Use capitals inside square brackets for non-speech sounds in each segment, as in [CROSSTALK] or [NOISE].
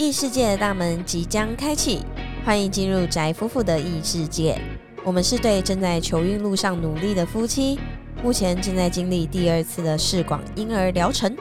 异世界的大门即将开启，欢迎进入宅夫妇的异世界。我们是对正在求孕路上努力的夫妻，目前正在经历第二次的试管婴儿疗程。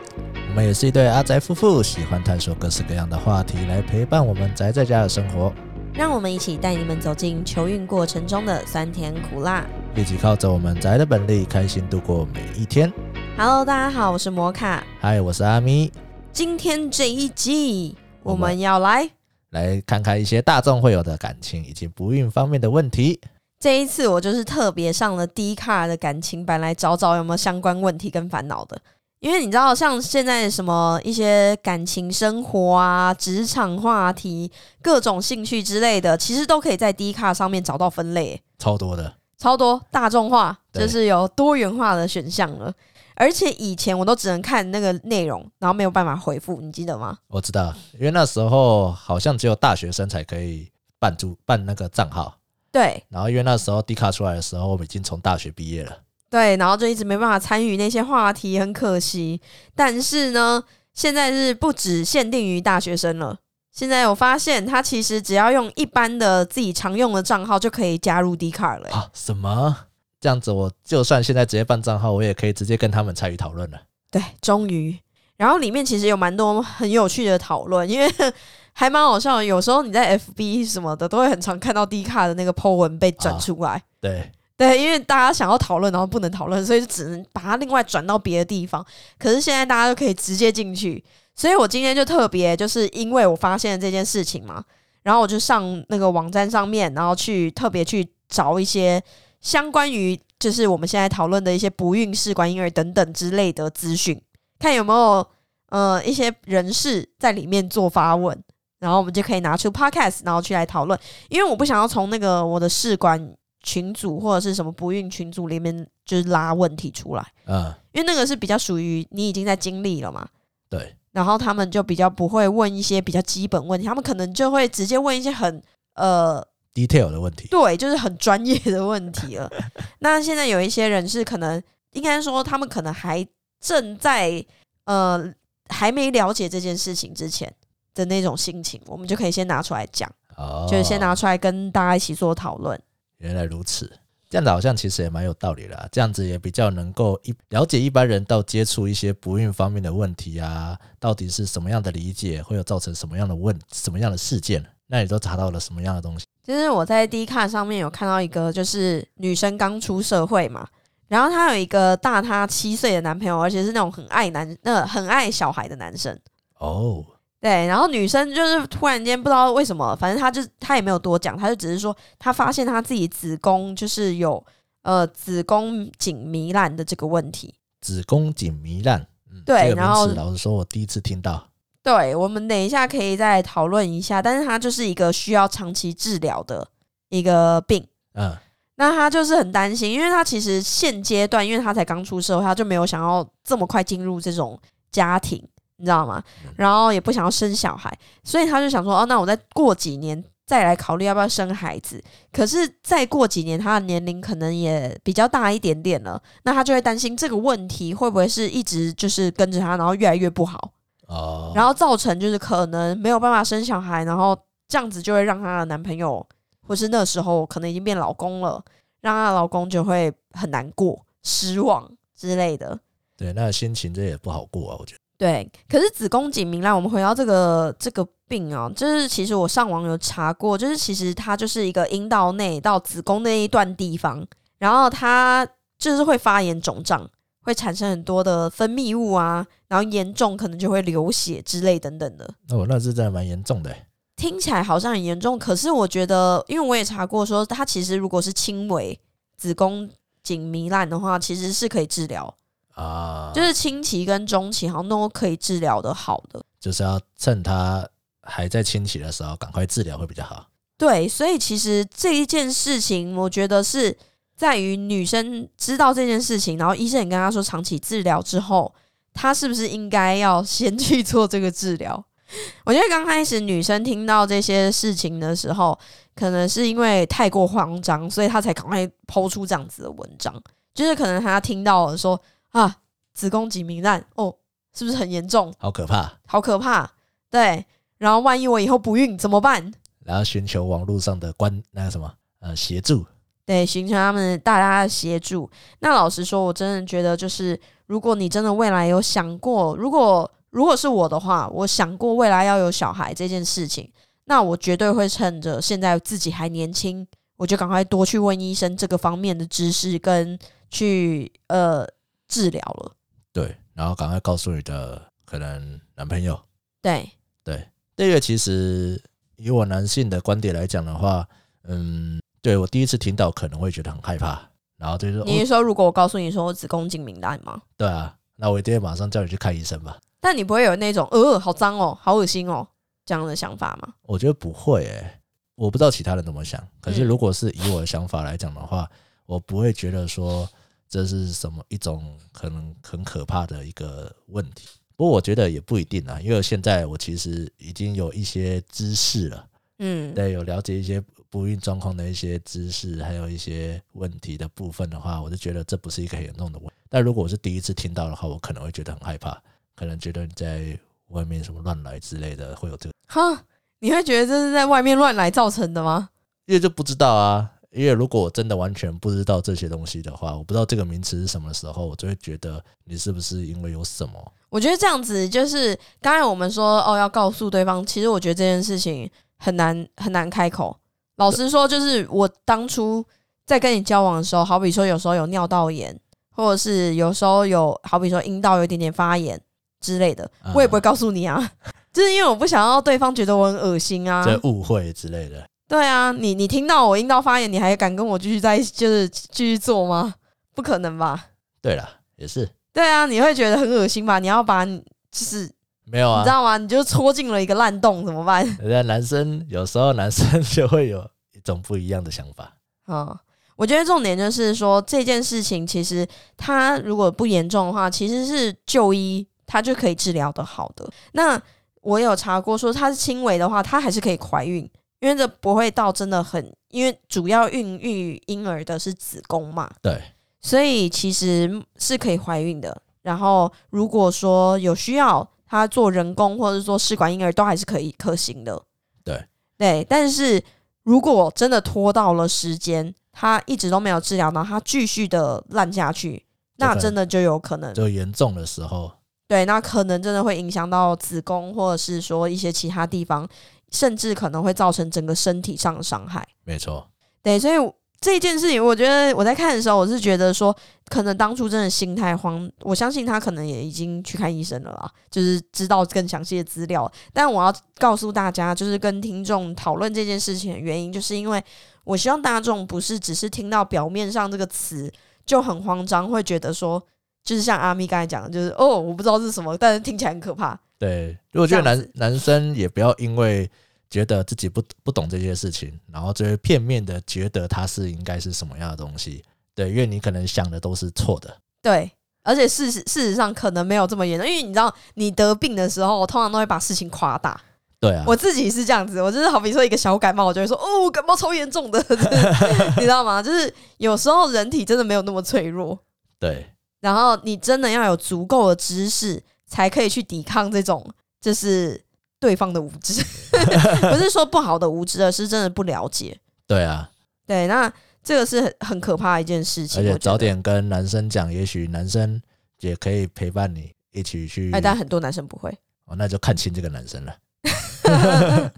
我们也是一对阿宅夫妇，喜欢探索各式各样的话题来陪伴我们宅在家的生活。让我们一起带你们走进求孕过程中的酸甜苦辣，一起靠着我们宅的本领，开心度过每一天。Hello，大家好，我是摩卡。嗨，我是阿咪，今天这一集我们要来，来看看一些大众会有的感情以及不孕方面的问题。这一次我就是特别上了 D 卡的感情版来找找有没有相关问题跟烦恼的。因为你知道，像现在什么一些感情生活啊、职场话题、各种兴趣之类的，其实都可以在 D 卡上面找到分类，超多的，超多大众化，对就是有多元化的选项了。而且以前我都只能看那个内容，然后没有办法回复，你记得吗？我知道，因为那时候好像只有大学生才可以办注办那个账号，对然后因为那时候 D 卡出来的时候，我们已经从大学毕业了。对，然后就一直没办法参与那些话题，很可惜。但是呢，现在是不只限定于大学生了。现在我发现，他其实只要用一般的自己常用的账号就可以加入 D 卡了欸。啊，什么？这样子，我就算现在直接办账号，我也可以直接跟他们参与讨论了。对，终于。然后里面其实有蛮多很有趣的讨论，因为 [LAUGHS] 还蛮好笑的。有时候你在 FB 什么的，都会很常看到 D 卡的那个 po 文被转啊出来。对，对，因为大家想要讨论，然后不能讨论，所以就只能把它另外转到别的地方。可是现在大家都可以直接进去，所以我今天就特别就是因为我发现了这件事情嘛，然后我就上那个网站上面，然后去特别去找一些相关于就是我们现在讨论的一些不孕、试管婴儿等等之类的资讯，看有没有呃一些人士在里面做发问。然后我们就可以拿出 podcast，然后去来讨论，因为我不想要从那个我的试管群组或者是什么不孕群组里面就是拉问题出来，嗯，因为那个是比较属于你已经在经历了嘛，对，然后他们就比较不会问一些比较基本问题，他们可能就会直接问一些很呃 detail 的问题。对，就是很专业的问题了。[LAUGHS] 那现在有一些人是可能应该说他们可能还正在呃还没了解这件事情之前的那种心情，我们就可以先拿出来讲，哦，就是先拿出来跟大家一起做讨论。原来如此，这样子好像其实也蛮有道理的啊、这样子也比较能够一了解一般人到接触一些不孕方面的问题啊，到底是什么样的理解，会有造成什么样的问什么样的事件？那你都查到了什么样的东西？就是我在 D 卡上面有看到一个，就是女生刚出社会嘛，然后她有一个大她七岁的男朋友，而且是那种很爱男、那很爱小孩的男生。哦，对，然后女生就是突然间不知道为什么，反正她就她也没有多讲，她就只是说她发现她自己子宫就是有呃子宫颈糜烂的这个问题。子宫颈糜烂，嗯，对然后老实说，我第一次听到。对，我们等一下可以再讨论一下，但是它就是一个需要长期治疗的一个病。嗯，那她就是很担心，因为她其实现阶段，因为她才刚出社会，她就没有想要这么快进入这种家庭，你知道吗？然后也不想要生小孩，所以他就想说，哦，那我再过几年再来考虑要不要生孩子。可是再过几年，他的年龄可能也比较大一点点了，那他就会担心这个问题会不会是一直就是跟着他，然后越来越不好，哦，然后造成就是可能没有办法生小孩，然后这样子就会让她的男朋友，或是那时候可能已经变老公了，让她的老公就会很难过、失望之类的。对，那心情这也不好过啊，我觉得。对，可是子宫颈糜烂，我们回到这个这个病啊，就是其实我上网有查过，就是其实它就是一个阴道内到子宫那一段地方，然后它就是会发炎肿胀，会产生很多的分泌物啊，然后严重可能就会流血之类等等的。哦那是真的蛮严重的欸。听起来好像很严重，可是我觉得，因为我也查过说它其实如果是轻微子宫颈糜烂的话，其实是可以治疗，啊，就是轻期跟中期好像都可以治疗的好的。就是要趁他还在轻期的时候，赶快治疗会比较好。对，所以其实这一件事情，我觉得是在于女生知道这件事情，然后医生也跟她说长期治疗之后，她是不是应该要先去做这个治疗？[LAUGHS] 我觉得刚开始女生听到这些事情的时候，可能是因为太过慌张，所以她才赶快抛出这样子的文章。就是可能她听到了说啊，子宫颈糜烂哦，是不是很严重？好可怕。好可怕。对，然后万一我以后不孕怎么办？然后寻求网络上的关那个什么呃协助。对，寻求他们大家的协助。那老实说，我真的觉得，就是如果你真的未来有想过，如果如果是我的话，我想过未来要有小孩这件事情，那我绝对会趁着现在自己还年轻，我就赶快多去问医生这个方面的知识，跟去呃治疗了。对，然后赶快告诉你的可能男朋友。对对，这个其实以我男性的观点来讲的话，嗯。对我第一次听到可能会觉得很害怕，然后就是说，你是说如果我告诉你说我子宫颈敏感吗？对啊，那我一定会马上叫你去看医生吧。但你不会有那种呃，好脏哦，好恶心哦这样的想法吗？我觉得不会诶，我不知道其他人怎么想。可是如果是以我的想法来讲的话，我不会觉得说这是什么一种可能很可怕的一个问题。不过我觉得也不一定啊，因为现在我其实已经有一些知识了，嗯，对，有了解一些。不孕状况的一些知识，还有一些问题的部分的话，我就觉得这不是一个很严重的问题。但如果我是第一次听到的话，我可能会觉得很害怕，可能觉得你在外面什么乱来之类的，会有这个。哈，你会觉得这是在外面乱来造成的吗？因为就不知道啊。因为如果我真的完全不知道这些东西的话，我不知道这个名词是什么时候，我就会觉得你是不是因为有什么？我觉得这样子就是刚才我们说哦，要告诉对方，其实我觉得这件事情很难很难开口。老实说，就是我当初在跟你交往的时候，好比说有时候有尿道炎，或者是有时候有好比说阴道有一点点发炎之类的，我也不会告诉你啊，[LAUGHS] 就是因为我不想要对方觉得我很恶心啊，这误会之类的。对啊，你你听到我阴道发炎，你还敢跟我继续在就是继续做吗？不可能吧？对了，也是。对啊，你会觉得很恶心吧？你要把就是。没有啊，你知道吗？你就戳进了一个烂洞，怎么办？人家男生有时候男生 [LAUGHS] 就会有一种不一样的想法。啊，我觉得重点就是说这件事情，其实他如果不严重的话，其实是就医他就可以治疗的好的。那我有查过，说他是轻微的话，他还是可以怀孕，因为这不会到真的很，因为主要孕育婴儿的是子宫嘛。对，所以其实是可以怀孕的。然后如果说有需要。他做人工或者做试管婴儿都还是可以可行的，对对。但是如果真的拖到了时间，他一直都没有治疗，然后他继续的烂下去，那真的就有可能就严重的时候，对，那可能真的会影响到子宫，或者是说一些其他地方，甚至可能会造成整个身体上的伤害。没错，对，所以。这件事情，我觉得我在看的时候，我是觉得说，可能当初真的心太慌。我相信他可能也已经去看医生了啦，就是知道更详细的资料。但我要告诉大家，就是跟听众讨论这件事情的原因，就是因为我希望大众不是只是听到表面上这个词就很慌张，会觉得说，就是像阿咪刚才讲的，就是哦，我不知道是什么，但是听起来很可怕。对，如果觉得男男生也不要因为。觉得自己不不懂这些事情，然后就会片面的觉得它是应该是什么样的东西，对，因为你可能想的都是错的，对，而且事实事实上可能没有这么严重，因为你知道，你得病的时候，我通常都会把事情夸大，对啊，我自己是这样子，我就是好比说一个小感冒，我就会说哦，感冒超严重的，[LAUGHS] 你知道吗？就是有时候人体真的没有那么脆弱，对，然后你真的要有足够的知识，才可以去抵抗这种，就是。对方的无知，[LAUGHS] 不是说不好的无知，而是真的不了解。对啊，对，那这个是很很可怕的一件事情。而且早点跟男生讲，也许男生也可以陪伴你一起去。哎，但很多男生不会。哦，那就看清这个男生了。[LAUGHS]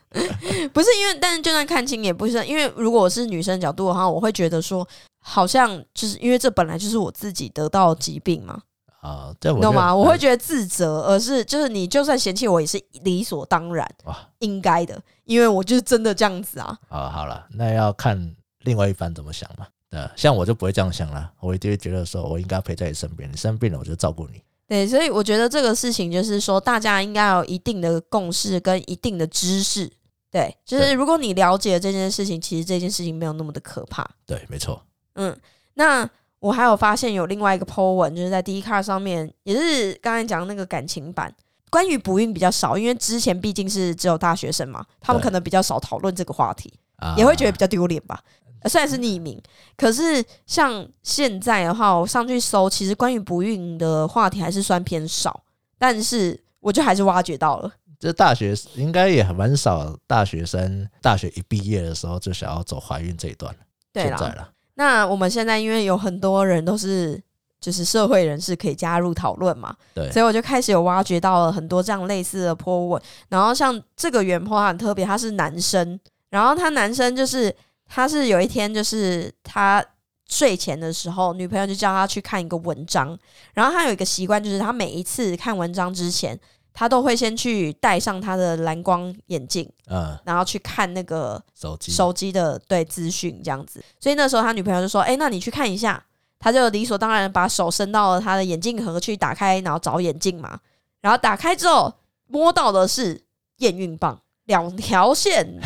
不是因为，但是就算看清，也不是因为。如果我是女生角度的话，我会觉得说，好像就是因为这本来就是我自己得到疾病嘛。啊，懂吗？我会觉得自责，而是就是你就算嫌弃我，也是理所当然哇，应该的，因为我就是真的这样子啊。啊，好了，那要看另外一方怎么想嘛。对，像我就不会这样想了，我一定会觉得说我应该陪在你身边，你生病了我就照顾你。对，所以我觉得这个事情就是说，大家应该有一定的共识跟一定的知识。对，就是如果你了解这件事情，其实这件事情没有那么的可怕。对，没错。嗯，那。我还有发现有另外一个 po 文，就是在 d c a r 上面，也是刚才讲那个感情版，关于不孕比较少，因为之前毕竟是只有大学生嘛，他们可能比较少讨论这个话题，也会觉得比较丢脸吧。虽然是匿名，可是像现在的话，我上去搜，其实关于不孕的话题还是算偏少，但是我就还是挖掘到了。这大学应该也蛮少大学生大学一毕业的时候就想要走怀孕这一段。对啦，现在了，那我们现在因为有很多人都是就是社会人士可以加入讨论嘛，对所以我就开始有挖掘到了很多这样类似的坡文。然后像这个原坡，他很特别，他是男生，然后他男生就是他是有一天就是他睡前的时候，女朋友就叫他去看一个文章，然后他有一个习惯，就是他每一次看文章之前，他都会先去戴上他的蓝光眼镜，嗯，然后去看那个手机手机的对资讯这样子。所以那时候他女朋友就说：“哎、那你去看一下。”他就理所当然把手伸到了他的眼镜盒去打开，然后找眼镜嘛。然后打开之后摸到的是验孕棒，两条线，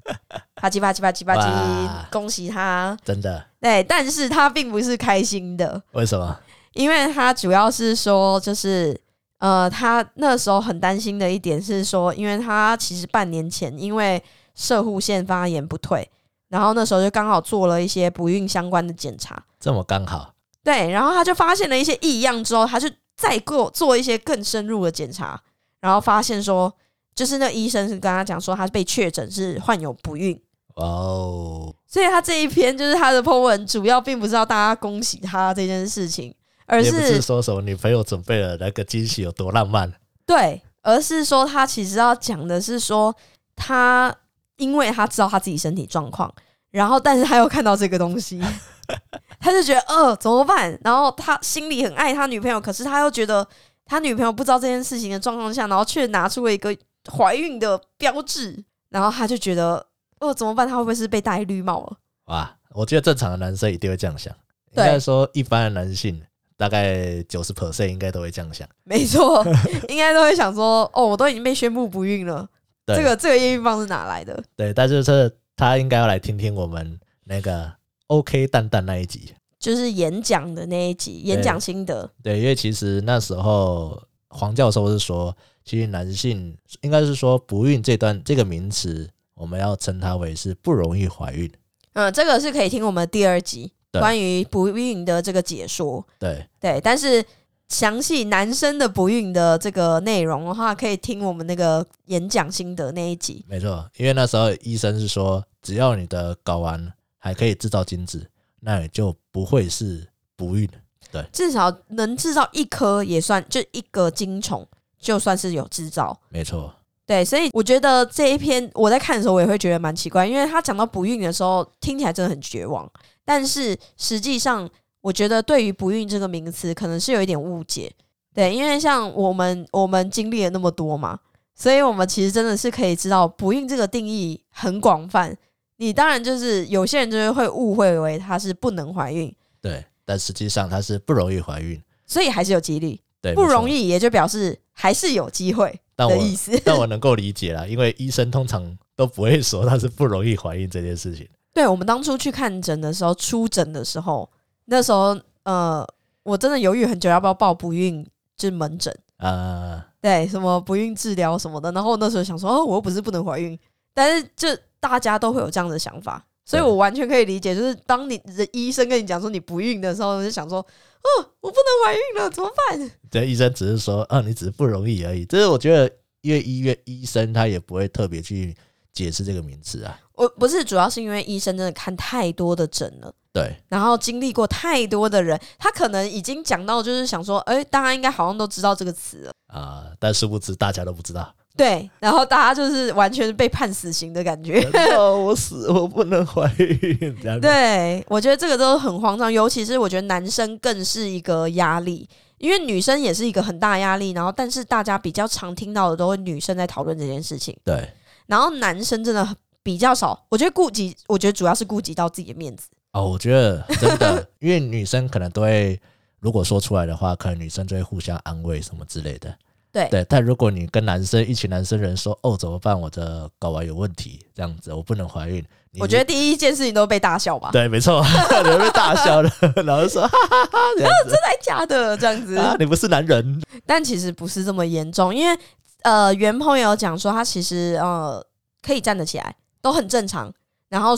[LAUGHS] 啪叽啪叽啪叽啪哇叽，恭喜他！真的？对，但是他并不是开心的，为什么？因为他主要是说，就是呃，他那时候很担心的一点是说，因为他其实半年前因为射护腺发炎不退，然后那时候就刚好做了一些不孕相关的检查，这么刚好？对，然后他就发现了一些异样之后，他就再过做一些更深入的检查，然后发现说，就是那医生是跟他讲说，他被确诊是患有不孕。哇哦，所以他这一篇就是他的 po 文，主要并不是要大家恭喜他这件事情，而也不是是说什么女朋友准备了那个惊喜有多浪漫，对，而是说他其实要讲的是说，他因为他知道他自己身体状况，然后但是他又看到这个东西，[LAUGHS] 他就觉得呃怎么办？然后他心里很爱他女朋友，可是他又觉得他女朋友不知道这件事情的状况下，然后却拿出了一个怀孕的标志，然后他就觉得呃怎么办？他会不会是被戴绿帽了？哇！我觉得正常的男生一定会这样想，应该说一般的男性大概九十 percent 应该都会这样想。没错，应该都会想说哦，我都已经被宣布不孕了，对这个这个验孕棒是哪来的？对，但是这他应该要来听听我们那个 OK 蛋蛋那一集。就是演讲的那一集，演讲心得。对，因为其实那时候黄教授是说，其实男性应该是说不孕这段这个名词，我们要称它为是不容易怀孕。嗯，这个是可以听我们第二集对关于不孕的这个解说。对，对，但是详细男生的不孕的这个内容的话，可以听我们那个演讲心得那一集。没错，因为那时候医生是说，只要你的睾丸还可以制造精子，那也就不会是不孕。对至少能制造一颗也算，就一个精虫，就算是有制造。没错，对，所以我觉得这一篇我在看的时候，我也会觉得蛮奇怪，因为他讲到不孕的时候，听起来真的很绝望。但是实际上，我觉得对于不孕这个名词，可能是有一点误解。对，因为像我们我们经历了那么多嘛，所以我们其实真的是可以知道，不孕这个定义很广泛。你当然就是有些人就是会误会为它是不能怀孕，对，但实际上它是不容易怀孕。所以还是有几率。对，不容易也就表示还是有机会的意思。但我能够理解啦，因为医生通常都不会说他是不容易怀孕这件事情。对我们当初去看诊的时候，出诊的时候，那时候呃，我真的犹豫很久要不要报不孕就是门诊，啊、对，什么不孕治疗什么的。然后那时候想说，哦，我又不是不能怀孕，但是就大家都会有这样的想法，所以我完全可以理解。就是当你的医生跟你讲说你不孕的时候，我就想说，哦，我不能怀孕了，怎么办？[LAUGHS] 这医生只是说，啊，你只是不容易而已。这是我觉得，因为医院医生他也不会特别去解释这个名词啊。我不是，主要是因为医生真的看太多的诊了。对，然后经历过太多的人，他可能已经讲到，就是想说，哎、大家应该好像都知道这个词了，啊、但殊不知大家都不知道。对，然后大家就是完全被判死刑的感觉。[LAUGHS] 哦，我死，我不能怀孕，这样子。对，我觉得这个都很慌张，尤其是我觉得男生更是一个压力，因为女生也是一个很大压力。然后，但是大家比较常听到的都是女生在讨论这件事情，对然后男生真的比较少。我觉得顾及，我觉得主要是顾及到自己的面子。哦，我觉得真的，[LAUGHS] 因为女生可能都会，如果说出来的话，可能女生就会互相安慰什么之类的。对对，但如果你跟男生一群男生人说，哦，怎么办？我的睾丸有问题，这样子我不能怀孕。我觉得第一件事情都被大笑吧，对，没错，[LAUGHS] 你会被大笑的，[LAUGHS] 然后说哈哈哈这样子真的假的这样子。啊，你不是男人，但其实不是这么严重，因为呃，原朋友讲说他其实呃可以站得起来，都很正常，然后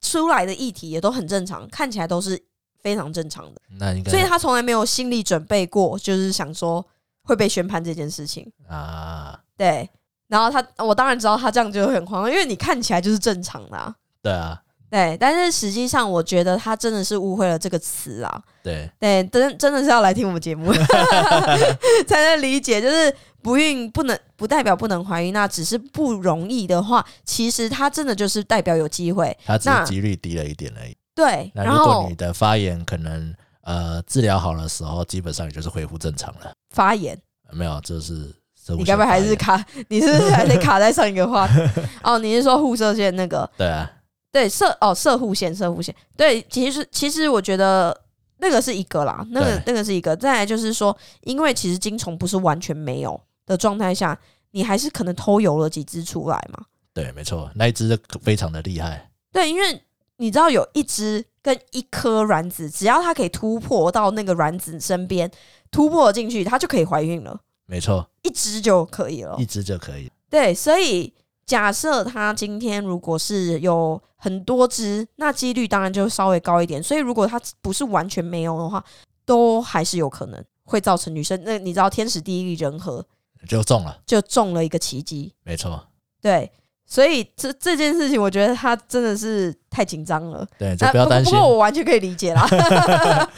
出来的议题也都很正常，看起来都是非常正常的，那应该所以他从来没有心理准备过，就是想说会被宣判这件事情。啊，对，然后他，我当然知道他这样就会很慌，因为你看起来就是正常的、啊，对啊，对。但是实际上，我觉得他真的是误会了这个词啊，对，对，真真的是要来听我们节目 [LAUGHS] 才能理解，就是不孕不能不代表不能怀孕，那只是不容易的话，其实它真的就是代表有机会，它只是几率低了一点而已。对。那如果然后你的发炎可能呃治疗好的时候，基本上也就是恢复正常了。发炎，没有，这是你该不会还是卡？你是不是还得卡在上一个话题？哦，你是说护射线那个？[LAUGHS] 对啊，对，射哦射护线，射护线。对，其实其实我觉得那个是一个啦，那个那个是一个。再来就是说，因为其实精虫不是完全没有的状态下，你还是可能偷游了几只出来嘛。对，没错，那一只非常的厉害。对，因为你知道有一只跟一颗卵子，只要它可以突破到那个卵子身边，突破进去，它就可以怀孕了，没错，一只就可以了一。只就可以。对，所以假设它今天如果是有很多只，那几率当然就稍微高一点。所以如果它不是完全没有的话，都还是有可能会造成女生。那你知道天时地利人和，就中了，就中了一个奇迹。没错，对，所以这这件事情，我觉得他真的是太紧张了。对，不要担心不过，我完全可以理解啦，[LAUGHS]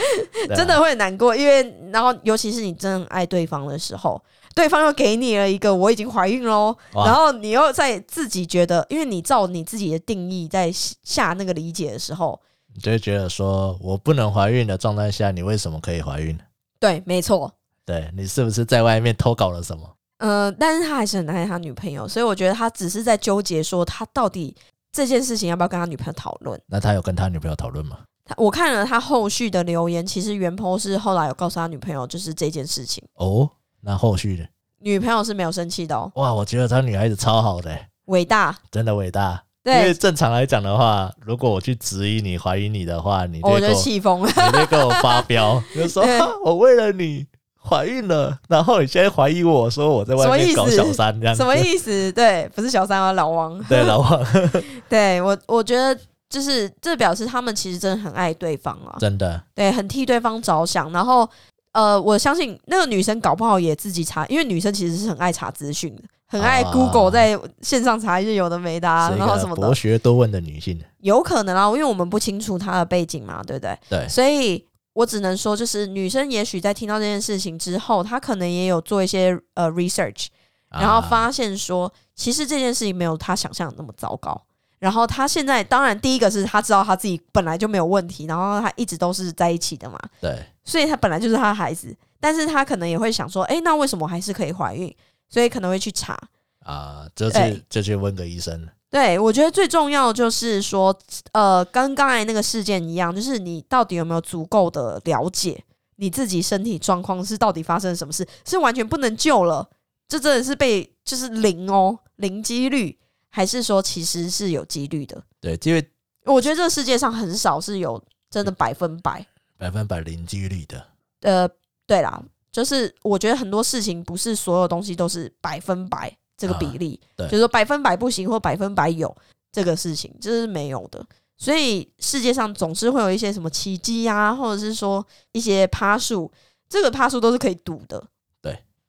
[LAUGHS] 真的会很难过，因为然后尤其是你真的爱对方的时候，对方又给你了一个我已经怀孕喽，然后你又在自己觉得，因为你照你自己的定义在下那个理解的时候，你就会觉得说我不能怀孕的状态下，你为什么可以怀孕？对，没错，对你是不是在外面偷搞了什么？呃，但是他还是很爱他女朋友，所以我觉得他只是在纠结说他到底这件事情要不要跟他女朋友讨论。那他有跟他女朋友讨论吗？他我看了他后续的留言，其实袁坡是后来有告诉他女朋友，就是这件事情，哦，那后续的女朋友是没有生气的哦，哇，我觉得他女孩子超好的、伟大。真的伟大。因为对，正常来讲的话，如果我去质疑你、怀疑你的话，你就我就会跟我，气疯了。你就跟我发飙，[LAUGHS] 就说、对啊我为了你怀孕了，然后你现在怀疑我说我在外什么意思面搞小三这样子，什么意思？对，不是小三啊，老王。[LAUGHS] 对，老王 [LAUGHS] 对我，我觉得就是这表示他们其实真的很爱对方啊，真的对，很替对方着想。然后，呃，我相信那个女生搞不好也自己查，因为女生其实是很爱查资讯的，很爱啊 Google 在线上查一些有的没的、啊，然后什么的博，学多问的女性。有可能啊，因为我们不清楚她的背景嘛，对不对？对，所以我只能说，就是女生也许在听到这件事情之后，她可能也有做一些呃 research，然后啊发现说，其实这件事情没有她想象的那么糟糕。然后他现在，当然第一个是他知道他自己本来就没有问题，然后他一直都是在一起的嘛，对所以他本来就是他的孩子。但是他可能也会想说，诶，那为什么我还是可以怀孕？所以可能会去查。啊，就对去就去问个医生。对，我觉得最重要就是说，呃，跟刚才那个事件一样，就是你到底有没有足够的了解你自己身体状况是到底发生了什么事，是完全不能救了，这真的是被就是零哦，零几率，还是说其实是有几率的？对，因为我觉得这个世界上很少是有真的百分百。百分百零几率的，呃，对啦，就是我觉得很多事情不是所有东西都是百分百这个比例，对就是说百分百不行或百分百有这个事情，这是没有的。所以世界上总是会有一些什么奇迹啊，或者是说一些趴数，这个趴数都是可以赌的。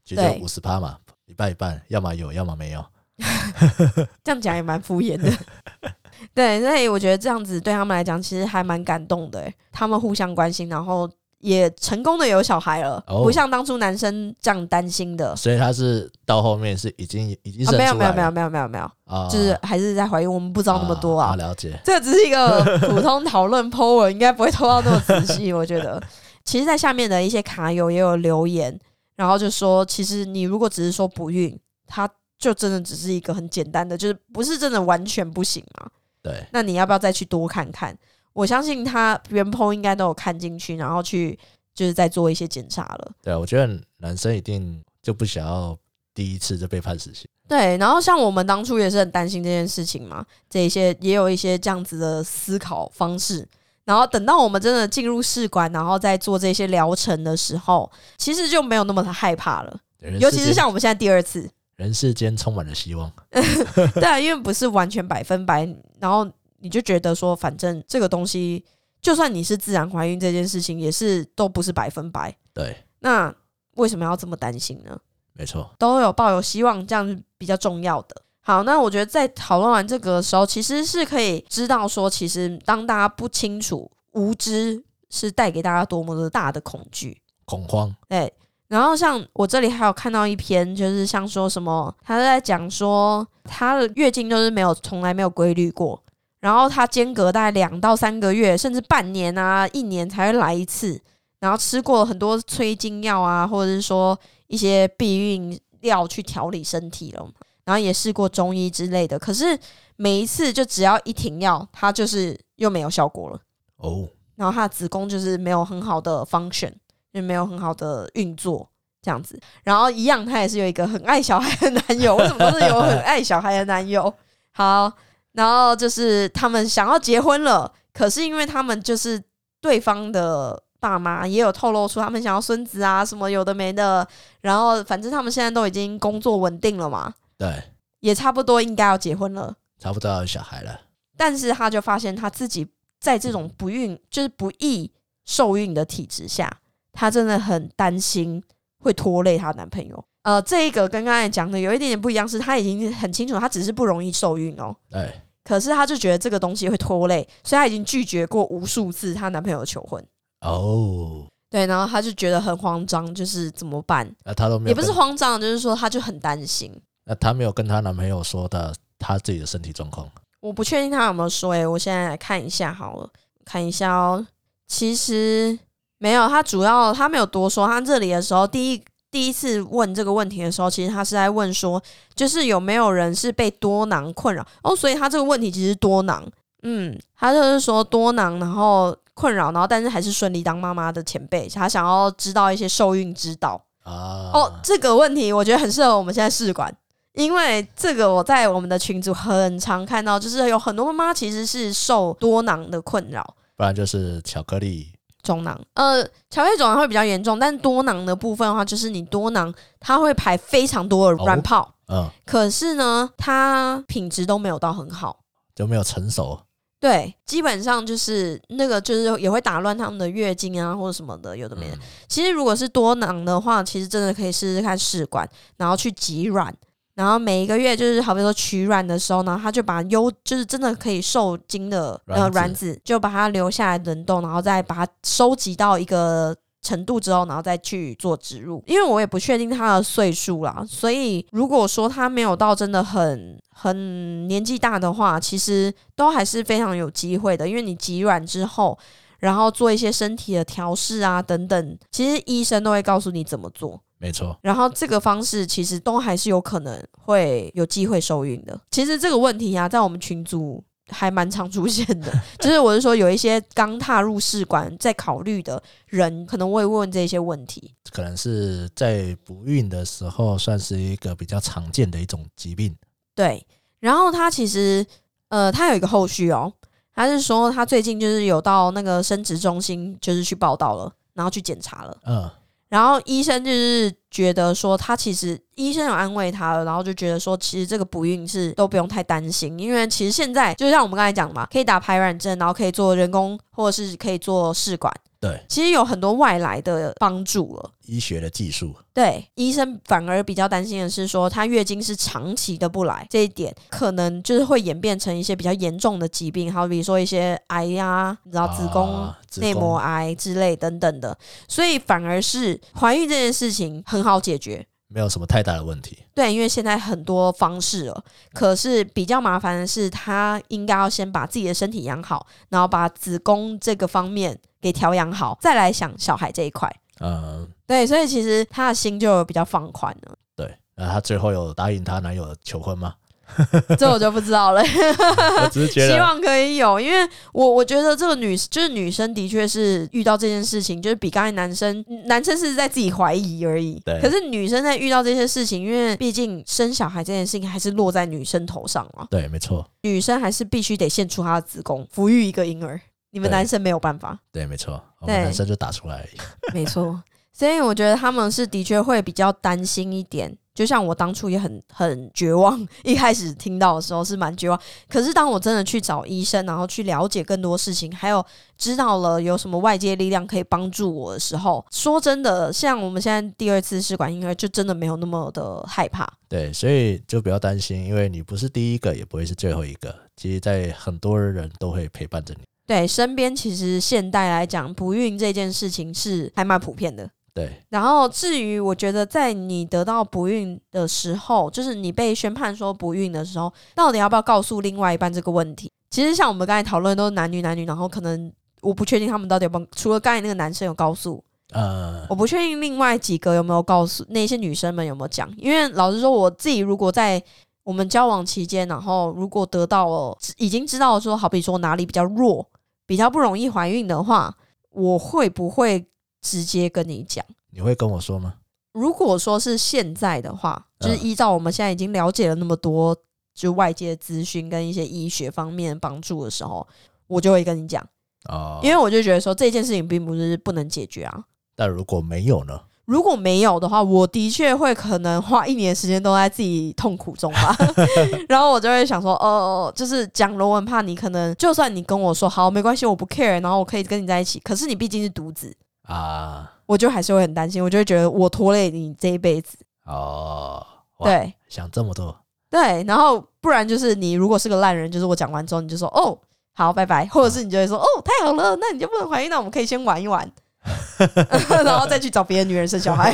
其实对五十趴嘛，一半一半，要么有，要么没有。[LAUGHS] 这样讲也蛮敷衍的。[LAUGHS] 对，所以我觉得这样子对他们来讲，其实还蛮感动的欸。他们互相关心，然后也成功的有小孩了，哦不像当初男生这样担心的。所以他是到后面是已经已经没有没有没有没有没有没有，啊，就是还是在怀孕，我们不知道那么多啊。好了解。这只是一个 [LAUGHS] 普通讨论 po 文，应该不会拖到那么仔细。我觉得，其实，在下面的一些卡友也有留言，然后就说，其实你如果只是说不孕，它就真的只是一个很简单的，就是不是真的完全不行嘛。对，那你要不要再去多看看？我相信他原 po 应该都有看进去，然后去就是再做一些检查了。对，我觉得男生一定就不想要第一次就被判死刑。对，然后像我们当初也是很担心这件事情嘛，这一些也有一些这样子的思考方式。然后等到我们真的进入试管，然后再做这些疗程的时候，其实就没有那么的害怕了。尤其是像我们现在第二次，人世间充满了希望。[LAUGHS] 对啊，因为不是完全百分百，然后你就觉得说，反正这个东西，就算你是自然怀孕这件事情，也是都不是百分百。对，那为什么要这么担心呢？没错，都有抱有希望，这样是比较重要的。好，那我觉得在讨论完这个的时候，其实是可以知道说，其实当大家不清楚、无知是带给大家多么的大的恐惧。恐慌，对，然后像我这里还有看到一篇，就是像说什么，他在讲说他的月经就是没有从来没有规律过，然后他间隔大概两到三个月，甚至半年啊、一年才会来一次，然后吃过很多催经药啊，或者是说一些避孕药去调理身体了，然后也试过中医之类的，可是每一次就只要一停药，他就是又没有效果了，哦，然后他的子宫就是没有很好的 function。就没有很好的运作这样子，然后一样，他也是有一个很爱小孩的男友。为什么都是有很爱小孩的男友？好，然后就是他们想要结婚了，可是因为他们就是对方的爸妈也有透露出他们想要孙子啊，什么有的没的。然后反正他们现在都已经工作稳定了嘛，对，也差不多应该要结婚了。差不多要有小孩了，但是他就发现他自己在这种不孕，就是不易受孕的体质下。她真的很担心会拖累她男朋友。呃，这一个跟刚才讲的有一点点不一样，是她已经很清楚，她只是不容易受孕哦。对。可是她就觉得这个东西会拖累，所以她已经拒绝过无数次她男朋友求婚。哦。对，然后她就觉得很慌张，就是怎么办？那她都没有，也不是慌张，就是说她就很担心。那她没有跟她男朋友说的她自己的身体状况。我不确定她有没有说，哎，我现在来看一下好了，看一下哦。其实。没有，他主要他没有多说。他这里的时候，第一第一次问这个问题的时候，其实他是在问说，就是有没有人是被多囊困扰哦。所以他这个问题其实多囊，嗯，他就是说多囊，然后困扰，然后但是还是顺利当妈妈的前辈，他想要知道一些受孕之道啊。哦，这个问题我觉得很适合我们现在试管，因为这个我在我们的群组很常看到，就是有很多妈妈其实是受多囊的困扰，不然就是巧克力。中囊，呃，巧克力肿囊会比较严重，但多囊的部分的话，就是你多囊它会排非常多的卵泡，嗯，可是呢，它品质都没有到很好，就没有成熟。对，基本上就是那个，就是也会打乱他们的月经啊，或者什么的，有的没的。其实如果是多囊的话，其实真的可以试试看试管，然后去挤卵。然后每一个月就是好比说取卵的时候呢，他就把优就是真的可以受精的呃卵子，就把它留下来冷冻，然后再把它收集到一个程度之后，然后再去做植入。因为我也不确定他的岁数啦，所以如果说他没有到真的很很年纪大的话，其实都还是非常有机会的。因为你挤卵之后，然后做一些身体的调试啊等等，其实医生都会告诉你怎么做。没错，然后这个方式其实都还是有可能会有机会受孕的。其实这个问题啊，在我们群组还蛮常出现的，[LAUGHS] 就是我是说有一些刚踏入试管在考虑的人，可能会问这些问题。可能是在不孕的时候，算是一个比较常见的一种疾病。对，然后他其实呃，他有一个后续哦，他是说他最近就是有到那个生殖中心，就是去报道了，然后去检查了。嗯。然后医生就是觉得说，他其实医生有安慰他了，然后就觉得说，其实这个不孕是都不用太担心，因为其实现在就像我们刚才讲嘛，可以打排卵针，然后可以做人工，或者是可以做试管。对，其实有很多外来的帮助了，医学的技术。对，医生反而比较担心的是说，她月经是长期的不来，这一点可能就是会演变成一些比较严重的疾病，好比说一些癌呀，你知道子宫内膜癌之类等等的，所以反而是怀孕这件事情很好解决。没有什么太大的问题。对，因为现在很多方式了，可是比较麻烦的是，他应该要先把自己的身体养好，然后把子宫这个方面给调养好，再来想小孩这一块。嗯，对，所以其实他的心就比较放宽了。对，那他最后有答应他男友求婚吗？[LAUGHS] 这我就不知道了，我只是觉得。希望可以有，因为我我觉得这个女就是女生的确是遇到这件事情，就是比刚才男生男生是在自己怀疑而已，对。可是女生在遇到这些事情，因为毕竟生小孩这件事情还是落在女生头上了，对，没错，女生还是必须得献出她的子宫，抚育一个婴儿，你们男生没有办法，对，没错，我们男生就打出来。而已，没错，所以我觉得他们是的确会比较担心一点。就像我当初也很很绝望，一开始听到的时候是蛮绝望。可是当我真的去找医生，然后去了解更多事情，还有知道了有什么外界力量可以帮助我的时候，说真的，像我们现在第二次试管婴儿，就真的没有那么的害怕。对，所以就不要担心，因为你不是第一个，也不会是最后一个。其实，在很多人都会陪伴着你。对，身边其实现代来讲，不孕这件事情是还蛮普遍的。对，然后至于我觉得，在你得到不孕的时候，就是你被宣判说不孕的时候，到底要不要告诉另外一半这个问题？其实像我们刚才讨论都是男女男女，然后可能我不确定他们到底有没有，除了刚才那个男生有告诉，呃，我不确定另外几个有没有告诉那些女生们有没有讲。因为老实说，我自己如果在我们交往期间，然后如果得到了已经知道说，好比说哪里比较弱，比较不容易怀孕的话，我会不会？直接跟你讲，你会跟我说吗？如果说是现在的话，就是依照我们现在已经了解了那么多，就外界资讯跟一些医学方面帮助的时候，我就会跟你讲哦，因为我就觉得说这件事情并不是不能解决啊。但如果没有呢？如果没有的话，我的确会可能花一年时间都在自己痛苦中吧。[LAUGHS] 然后我就会想说，哦，就是讲了，我很怕你可能，就算你跟我说好没关系，我不 care，然后我可以跟你在一起，可是你毕竟是独子。啊，我就还是会很担心，我就会觉得我拖累你这一辈子。哦，对，想这么多，对，然后不然就是你如果是个烂人，就是我讲完之后你就说哦好拜拜，或者是你就会说哦太好了，那你就不能怀孕，那我们可以先玩一玩。[LAUGHS] 然后再去找别的女人生小孩，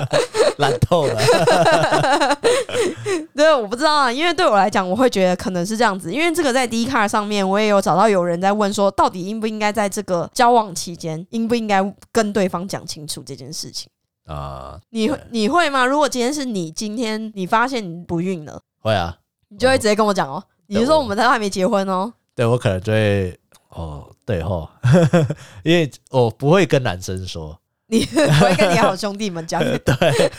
[LAUGHS] 烂透了。[LAUGHS] 对，我不知道啊，因为对我来讲，我会觉得可能是这样子。因为这个在 D 卡上面，我也有找到有人在问说，到底应不应该在这个交往期间，应不应该跟对方讲清楚这件事情啊？你你会吗？如果今天是你，今天你发现你不孕了，会啊，你就会直接跟我讲哦。你是说我们都还没结婚哦？对我可能就会。哦，对吼，[LAUGHS] 因为我不会跟男生说，你 [LAUGHS] 不会跟你好兄弟们讲，[LAUGHS] 对，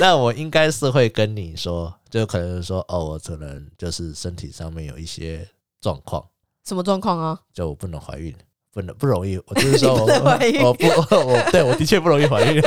那我应该是会跟你说，就可能说，哦，我可能就是身体上面有一些状况，什么状况啊？就我不能怀孕，不能不容易，我就是说，我我不我对我的确不容易怀孕，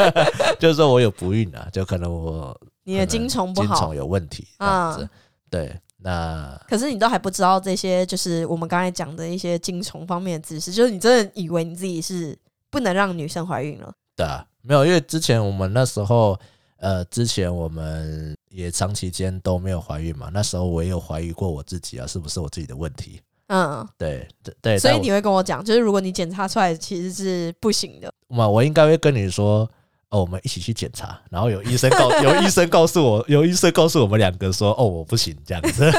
就是说我有不孕啊，就可能我你的精虫不好，精虫有问题这样子，对。那可是你都还不知道这些，就是我们刚才讲的一些精虫方面的知识，就是你真的以为你自己是不能让女生怀孕了？对啊，没有，因为之前我们那时候，呃，之前我们也长期间都没有怀孕嘛。那时候我也有怀疑过我自己啊，是不是我自己的问题？嗯，对对对。所以你会跟我讲，就是如果你检查出来其实是不行的，嘛，我应该会跟你说。哦，我们一起去检查，然后有医生告有医生告诉我，有医生告诉我们两个说，哦，我不行这样子。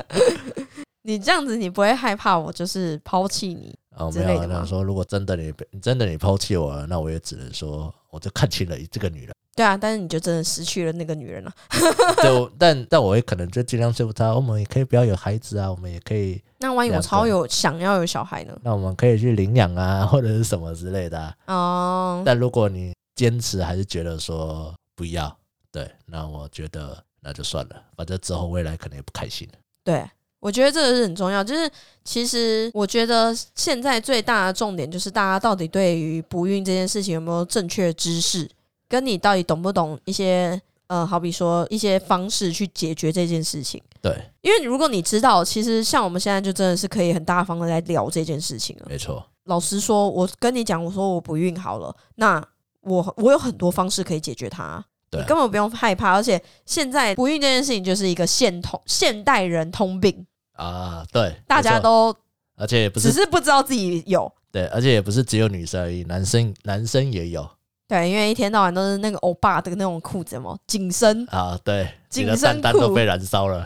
[LAUGHS] 你这样子，你不会害怕我就是抛弃你哦，没有，他说如果真的你真的你抛弃我了，那我也只能说，我就看清了这个女人。对啊，但是你就真的失去了那个女人了。[LAUGHS] 就但但我也可能就尽量说服她，我们也可以不要有孩子啊，我们也可以。[LAUGHS] 那万一我超有想要有小孩呢？那我们可以去领养啊，或者是什么之类的。哦。但如果你坚持还是觉得说不要，对，那我觉得那就算了，反正之后未来可能也不开心对，我觉得这个是很重要。就是其实我觉得现在最大的重点就是大家到底对于不孕这件事情有没有正确知识，跟你到底懂不懂一些呃，好比说一些方式去解决这件事情。对，因为如果你知道，其实像我们现在就真的是可以很大方的来聊这件事情了。没错，老实说，我跟你讲，我说我不孕好了，那。我我有很多方式可以解决它，你根本不用害怕。而且现在不孕这件事情就是一个现通现代人通病啊，对，大家都，而且不是只是不知道自己有，对，而且也不是只有女生而已，男生男生也有，对，因为一天到晚都是那个欧巴的那种裤子嘛，紧身啊，对，紧身裤都被燃烧了，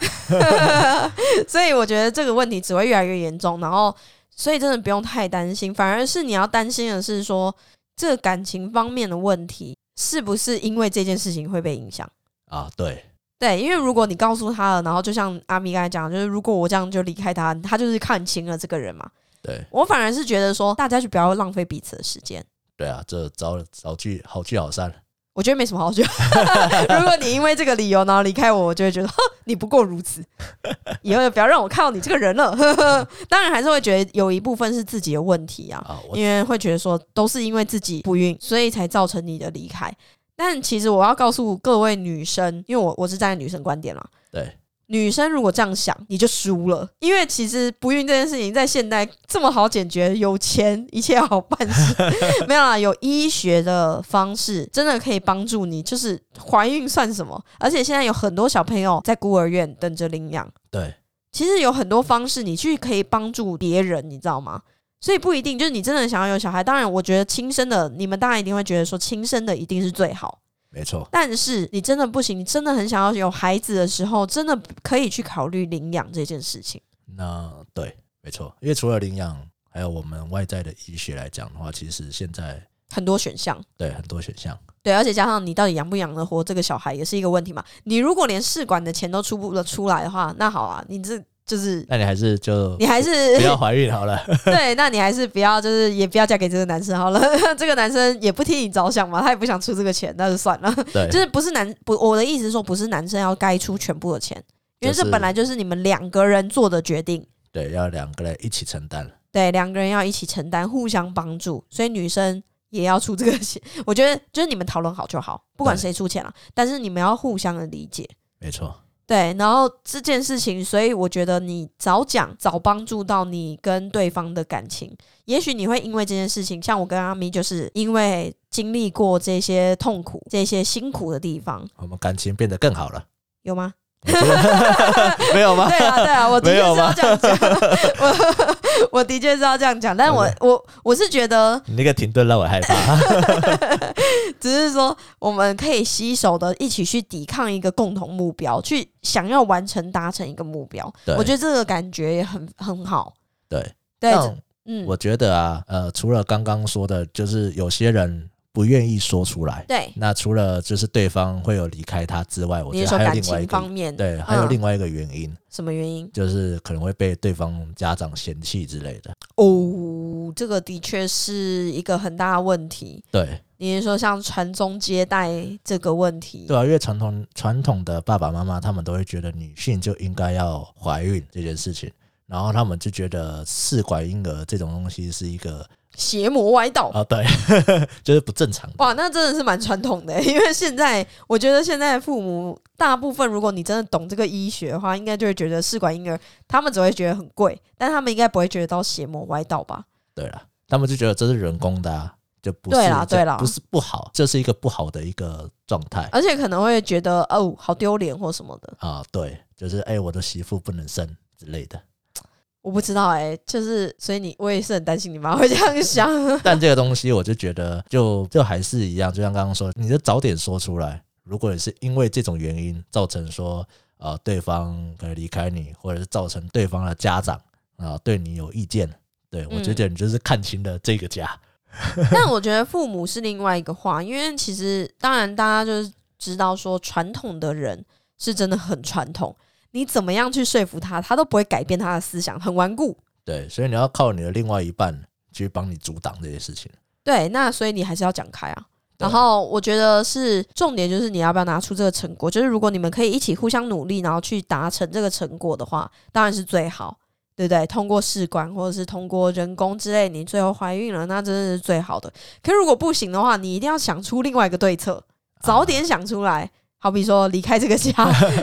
[LAUGHS] 所以我觉得这个问题只会越来越严重。然后，所以真的不用太担心，反而是你要担心的是说。这感情方面的问题，是不是因为这件事情会被影响啊？对对，因为如果你告诉他了，然后就像阿米刚才讲，就是如果我这样就离开他，他就是看清了这个人嘛。对我反而是觉得说，大家就不要浪费彼此的时间。对啊，这早早聚好聚好散。我觉得没什么好说。[LAUGHS] 如果你因为这个理由然后离开我，我就会觉得你不过如此。以后就不要让我看到你这个人了。[LAUGHS] 当然还是会觉得有一部分是自己的问题啊，因为会觉得说都是因为自己不孕，所以才造成你的离开。但其实我要告诉各位女生，因为我我是站在女生观点啦，对，女生如果这样想，你就输了。因为其实不孕这件事情在现代这么好解决，有钱一切好办事，[LAUGHS] 没有啦，有医学的方式真的可以帮助你。就是怀孕算什么？而且现在有很多小朋友在孤儿院等着领养。对，其实有很多方式你去可以帮助别人，你知道吗？所以不一定就是你真的想要有小孩。当然，我觉得亲生的，你们当然一定会觉得说亲生的一定是最好。没错，但是你真的不行，你真的很想要有孩子的时候，真的可以去考虑领养这件事情。那对，没错，因为除了领养，还有我们外在的医学来讲的话，其实现在很多选项，对很多选项，对，而且加上你到底养不养得活这个小孩，也是一个问题嘛。你如果连试管的钱都出不了出来的话，那好啊，你这就是那你还是就你还是不要怀孕好了。[LAUGHS] 对，那你还是不要，就是也不要嫁给这个男生好了。[LAUGHS] 这个男生也不替你着想嘛，他也不想出这个钱，那就算了。对，就是不是男不，我的意思是说，不是男生要该出全部的钱，因为这本来就是你们两个人做的决定。对，要两个人一起承担。对，两个人要一起承担，互相帮助，所以女生也要出这个钱。[LAUGHS] 我觉得就是你们讨论好就好，不管谁出钱了，但是你们要互相的理解。没错，对，然后这件事情，所以我觉得你早讲早帮助到你跟对方的感情，也许你会因为这件事情，像我跟阿咪，就是因为经历过这些痛苦、这些辛苦的地方，我们感情变得更好了。有吗？[LAUGHS] 没有吗？对啊，对啊，我的确是要这样讲，我 [LAUGHS] 我的确是要这样讲，但我我我是觉得，你那个停顿让我害怕。[LAUGHS] 只是说我们可以携手的一起去抵抗一个共同目标，去想要完成达成一个目标。我觉得这个感觉也很很好。对，对，嗯，我觉得啊，呃，除了刚刚说的，就是有些人不愿意说出来。对，那除了就是对方会有离开他之外，我觉得还有另外一个方面，对，还有嗯另外一个原因，什么原因？就是可能会被对方家长嫌弃之类的。哦，这个的确是一个很大的问题。对，你是说像传宗接代这个问题？对啊，因为传统传统的爸爸妈妈他们都会觉得女性就应该要怀孕这件事情，然后他们就觉得试管婴儿这种东西是一个邪魔歪道。啊，对，[LAUGHS] 就是不正常的。哇，那真的是蛮传统的，因为现在我觉得现在父母大部分，如果你真的懂这个医学的话，应该就会觉得试管婴儿他们只会觉得很贵，但他们应该不会觉得到邪魔歪道吧？对了，他们就觉得这是人工的、啊，就不是对啦对啦不是不好，这是一个不好的一个状态而且可能会觉得哦，好丢脸或什么的。啊。对，就是哎、我的媳妇不能生之类的。我不知道哎、就是所以你我也是很担心你妈会这样想。[LAUGHS] 但这个东西，我就觉得就就还是一样，就像刚刚说，你就早点说出来。如果你是因为这种原因造成说呃对方可能离开你，或者是造成对方的家长啊、对你有意见，对我觉得你就是看清了这个家。[LAUGHS] 但我觉得父母是另外一个话，因为其实当然大家就是知道说传统的人是真的很传统，你怎么样去说服他，他都不会改变他的思想，很顽固。对，所以你要靠你的另外一半去帮你阻挡这些事情。对，那所以你还是要讲开啊。然后我觉得是重点，就是你要不要拿出这个成果。就是如果你们可以一起互相努力，然后去达成这个成果的话，当然是最好，对不对？通过试管或者是通过人工之类，你最后怀孕了，那真的是最好的。可如果不行的话，你一定要想出另外一个对策，早点想出来。好比说离开这个家，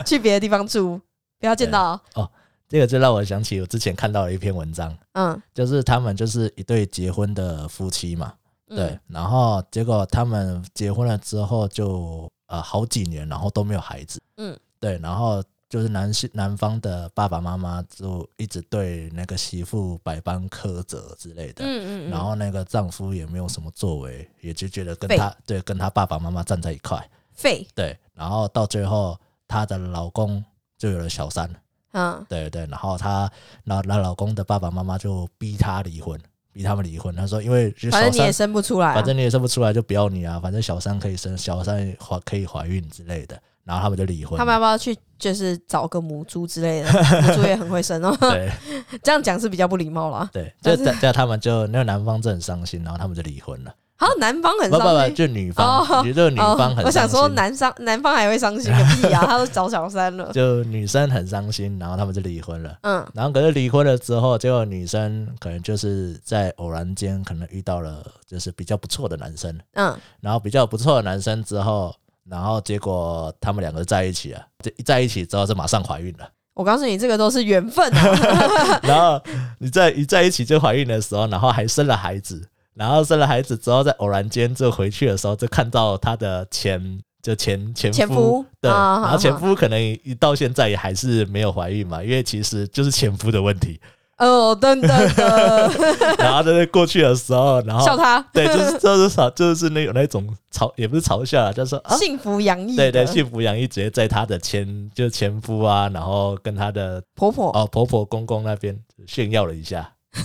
去别的地方住，不要见到。哦。这个就让我想起我之前看到的一篇文章，嗯，就是他们就是一对结婚的夫妻嘛，嗯。对，，然后结果他们结婚了之后就呃好几年，然后都没有孩子，嗯，对，然后就是男性男方的爸爸妈妈就一直对那个媳妇百般苛责之类的，嗯嗯嗯，然后那个丈夫也没有什么作为，也就觉得跟他对跟他爸爸妈妈站在一块，废，对，然后到最后她的老公就有了小三，嗯对对，然后她那那老公的爸爸妈妈就逼她离婚，逼他们离婚。他说，因为反正你也，生不出来、啊，反正你也生不出来，就不要你啊，反正小三可以生，小三怀可以怀孕之类的，然后他们就离婚。他们要不要去就是找个母猪之类的？[LAUGHS] 母猪也很会生哦，对 [LAUGHS] 这样讲是比较不礼貌了。对，但就是这他们就那个男方就很伤心，然后他们就离婚了。好，男方很不不不，心。就女方，哦你觉得女方很哦，我想。说男伤男方还会伤心个屁啊！他都找小三了。[LAUGHS] 就女生很伤心，然后他们就离婚了。嗯然后可是离婚了之后，结果女生可能就是在偶然间可能遇到了就是比较不错的男生，嗯，然后比较不错的男生之后，然后结果他们两个在一起了，这一在一起之后就马上怀孕了。我告诉你，这个都是缘分啊。[LAUGHS] 然后你在一在一起就怀孕的时候，然后还生了孩子，然后生了孩子之后，在偶然间就回去的时候，就看到她的前就前前夫，前夫对，啊然后前夫可能一到现在也还是没有怀孕嘛，因为其实就是前夫的问题。哦，等等的，[LAUGHS] 然后在过去的时候，然后笑他对，就是就是嘲就是那有那种嘲，也不是嘲笑啊，就是说啊。幸福洋溢。对对，幸福洋溢直接在她的前就是前夫啊，然后跟她的婆婆，哦婆婆公公那边炫耀了一下，[LAUGHS]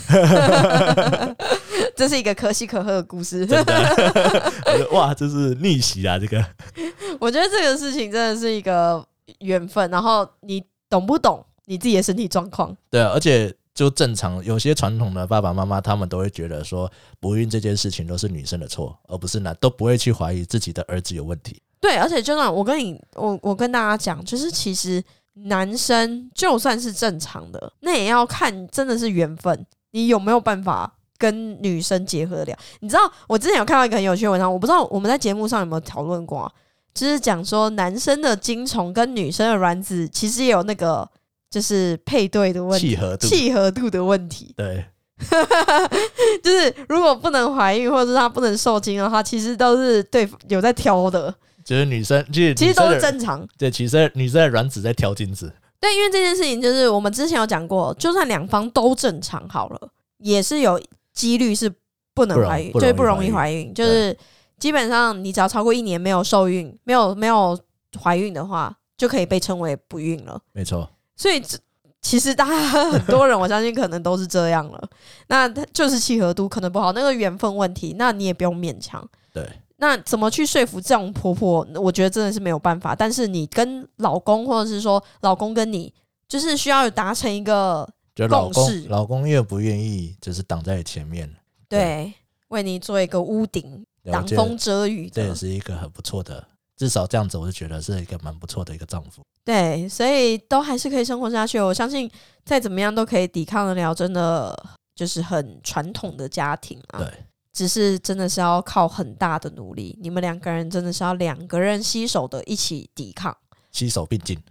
这是一个可喜可贺的故事。[LAUGHS] [LAUGHS] 哇，这是逆袭啊！这个 [LAUGHS] 我觉得这个事情真的是一个缘分，然后你懂不懂你自己的身体状况？对啊，而且就正常，有些传统的爸爸妈妈他们都会觉得说，不孕这件事情都是女生的错，而不是男，都不会去怀疑自己的儿子有问题。对，而且就算我跟你，我我跟大家讲，就是其实男生就算是正常的，那也要看真的是缘分，你有没有办法跟女生结合得了？你知道，我之前有看到一个很有趣的文章，我不知道我们在节目上有没有讨论过、啊，就是讲说男生的精虫跟女生的卵子其实也有那个就是配对的问题，契合度契合度的问题。对，[LAUGHS] 就是如果不能怀孕，或者是她不能受精的话，其实都是对有在挑的，就是女生，其实其实都是正常。对，其实女生的卵子在挑精子，对，因为这件事情就是我们之前有讲过，就算两方都正常好了，也是有几率是不能怀孕，不容易就不容易怀怀孕，就是基本上你只要超过一年没有受孕、没有没有怀孕的话，就可以被称为不孕了。没错，所以这其实大家很多人，我相信可能都是这样了。[LAUGHS] 那它就是契合度可能不好，那个缘分问题，那你也不用勉强。对，那怎么去说服这种婆婆？我觉得真的是没有办法。但是你跟老公，或者是说老公跟你，就是需要达成一个就老公老公愿不愿意，就是挡在前面，对，为你做一个屋顶，挡风遮雨。这也是一个很不错的，至少这样子，我就觉得是一个蛮不错的一个丈夫。对，所以都还是可以生活下去。我相信再怎么样都可以抵抗得了，真的就是很传统的家庭啊。对，只是真的是要靠很大的努力，你们两个人真的是要两个人携手的一起抵抗。携手并进，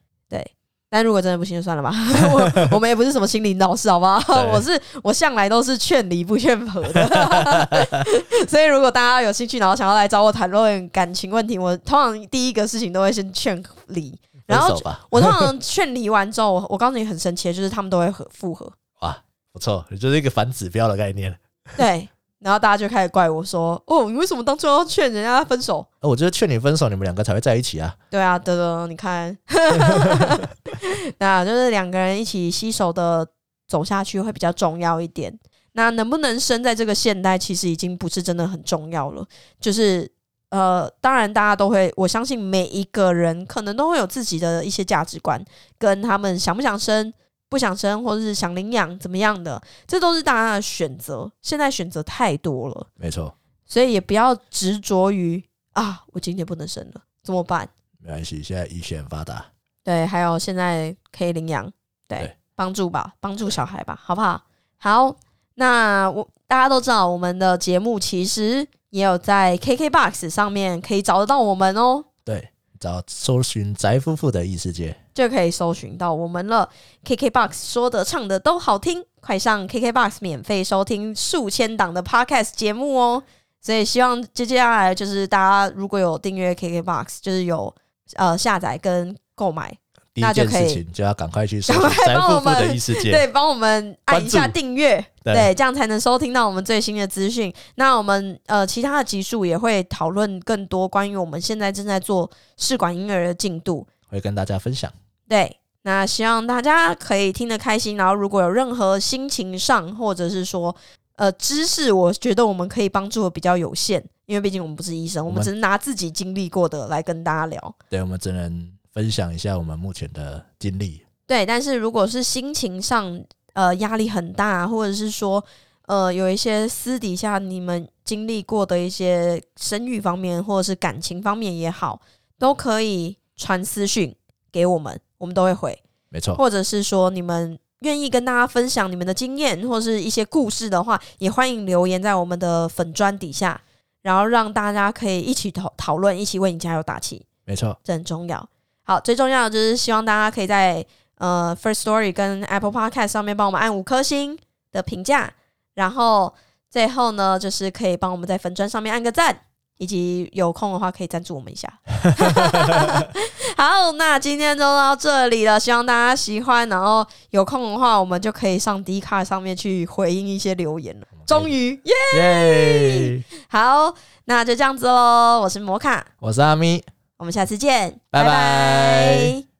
但如果真的不行就算了吧，[LAUGHS] 我我们也不是什么心灵导师，好不好？[LAUGHS] 我是我向来都是劝离不劝和的，[LAUGHS] 所以如果大家有兴趣，然后想要来找我谈论感情问题，我通常第一个事情都会先劝离，然后我通常劝离完之后，我我告诉你很神奇的就是他们都会和复合，哇，不错，就是一个反指标的概念。对，然后大家就开始怪我说，哦，你为什么当初要劝人家分手？呃我觉得劝你分手，你们两个才会在一起啊。对啊，得得，你看，[LAUGHS] 那就是两个人一起携手的走下去会比较重要一点。那能不能生在这个现代，其实已经不是真的很重要了。就是呃，当然大家都会，我相信每一个人可能都会有自己的一些价值观，跟他们想不想生、不想生，或者是想领养怎么样的，这都是大家的选择。现在选择太多了，没错，所以也不要执着于啊，我今天不能生了，怎么办？没关系，现在医学很发达。对，还有现在可以领养，对对，帮助吧，帮助小孩吧，好不好？好，那我大家都知道，我们的节目其实也有在 KKBOX 上面可以找得到我们哦，对，找搜寻宅夫妇的异世界。就可以搜寻到我们了。KKBOX 说的唱的都好听，快上 KKBOX 免费收听数千档的 Podcast 节目哦。所以希望接接下来就是大家如果有订阅 KKBOX，就是有呃下载跟购买，第一那就可以件事情就要赶快去搜赶快帮我们。对，帮我们按一下订阅，对对，这样才能收听到我们最新的资讯。那我们呃其他的集数也会讨论更多关于我们现在正在做试管婴儿的进度。会跟大家分享。对，那希望大家可以听得开心。然后如果有任何心情上或者是说呃知识，我觉得我们可以帮助的比较有限，因为毕竟我们不是医生，我我们们只是拿自己经历过的来跟大家聊。对，我们只能分享一下我们目前的经历。对，但是如果是心情上呃压力很大，或者是说呃有一些私底下你们经历过的一些生育方面或者是感情方面也好，都可以传私讯给我们，我们都会回。没错，或者是说你们愿意跟大家分享你们的经验或是一些故事的话，也欢迎留言在我们的粉砖底下，然后让大家可以一起讨讨论，一起为你加油打气，没错，这很重要。好，最重要的就是希望大家可以在呃 First Story 跟 Apple Podcast 上面帮我们按五颗星的评价，然后最后呢，就是可以帮我们在粉砖上面按个赞。以及有空的话可以赞助我们一下。[LAUGHS] 好，那今天就到这里了，希望大家喜欢。然后有空的话，我们就可以上 D 卡上面去回应一些留言了。终于，耶！好，那就这样子喽。我是摩卡，我是阿咪，我们下次见，拜拜。